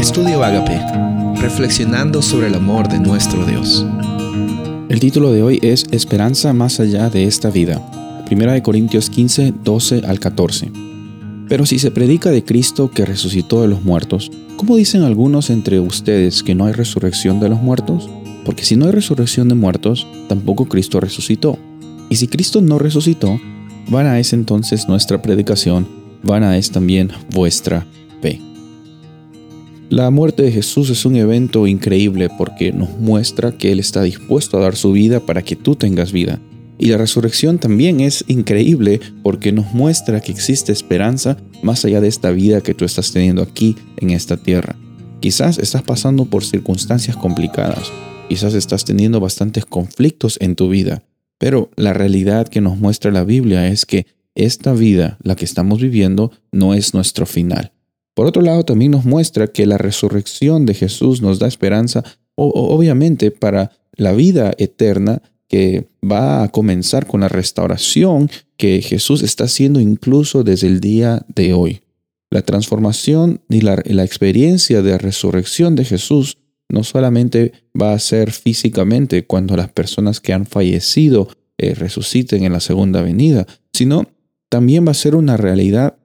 Estudio Agape, reflexionando sobre el amor de nuestro Dios. El título de hoy es Esperanza más allá de esta vida. 1 Corintios 15, 12 al 14. Pero si se predica de Cristo que resucitó de los muertos, ¿cómo dicen algunos entre ustedes que no hay resurrección de los muertos? Porque si no hay resurrección de muertos, tampoco Cristo resucitó. Y si Cristo no resucitó, vana es entonces nuestra predicación, vana es también vuestra. La muerte de Jesús es un evento increíble porque nos muestra que Él está dispuesto a dar su vida para que tú tengas vida. Y la resurrección también es increíble porque nos muestra que existe esperanza más allá de esta vida que tú estás teniendo aquí en esta tierra. Quizás estás pasando por circunstancias complicadas, quizás estás teniendo bastantes conflictos en tu vida, pero la realidad que nos muestra la Biblia es que esta vida, la que estamos viviendo, no es nuestro final. Por otro lado, también nos muestra que la resurrección de Jesús nos da esperanza, obviamente, para la vida eterna que va a comenzar con la restauración que Jesús está haciendo incluso desde el día de hoy. La transformación y la, experiencia de resurrección de Jesús no solamente va a ser físicamente cuando las personas que han fallecido eh, resuciten en la segunda venida, sino también va a ser una realidad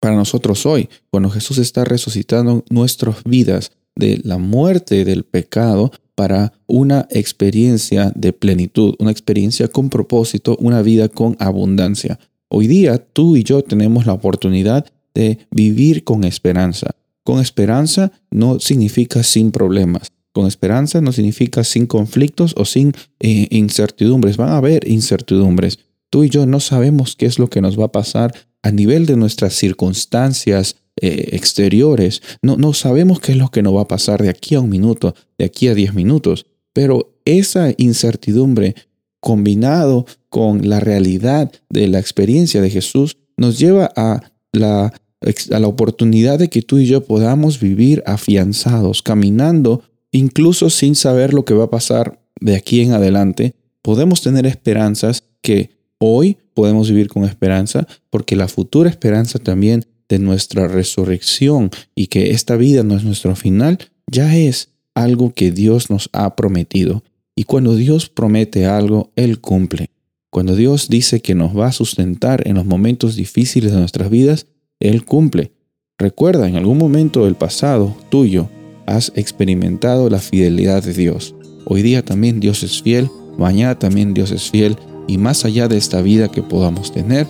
para nosotros hoy, cuando Jesús está resucitando nuestras vidas de la muerte del pecado para una experiencia de plenitud, una experiencia con propósito, una vida con abundancia. Hoy día tú y yo tenemos la oportunidad de vivir con esperanza. Con esperanza no significa sin problemas. Con esperanza no significa sin conflictos o sin eh, incertidumbres. Van a haber incertidumbres. Tú y yo no sabemos qué es lo que nos va a pasar a nivel de nuestras circunstancias eh, exteriores. No, no sabemos qué es lo que nos va a pasar de aquí a un minuto, de aquí a diez minutos. Pero esa incertidumbre combinado con la realidad de la experiencia de Jesús nos lleva a la, a la oportunidad de que tú y yo podamos vivir afianzados, caminando, incluso sin saber lo que va a pasar de aquí en adelante. Podemos tener esperanzas que Hoy podemos vivir con esperanza porque la futura esperanza también de nuestra resurrección y que esta vida no es nuestro final, ya es algo que Dios nos ha prometido. Y cuando Dios promete algo, Él cumple. Cuando Dios dice que nos va a sustentar en los momentos difíciles de nuestras vidas, Él cumple. Recuerda, en algún momento del pasado tuyo, has experimentado la fidelidad de Dios. Hoy día también Dios es fiel, mañana también Dios es fiel y más allá de esta vida que podamos tener,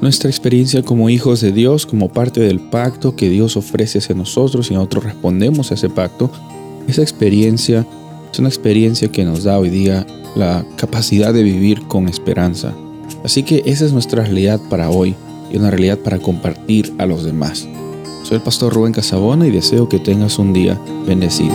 nuestra experiencia como hijos de Dios, como parte del pacto que Dios ofrece hacia nosotros y nosotros respondemos a ese pacto, esa experiencia es una experiencia que nos da hoy día la capacidad de vivir con esperanza. Así que esa es nuestra realidad para hoy y una realidad para compartir a los demás. Soy el pastor Rubén Casabona y deseo que tengas un día bendecido.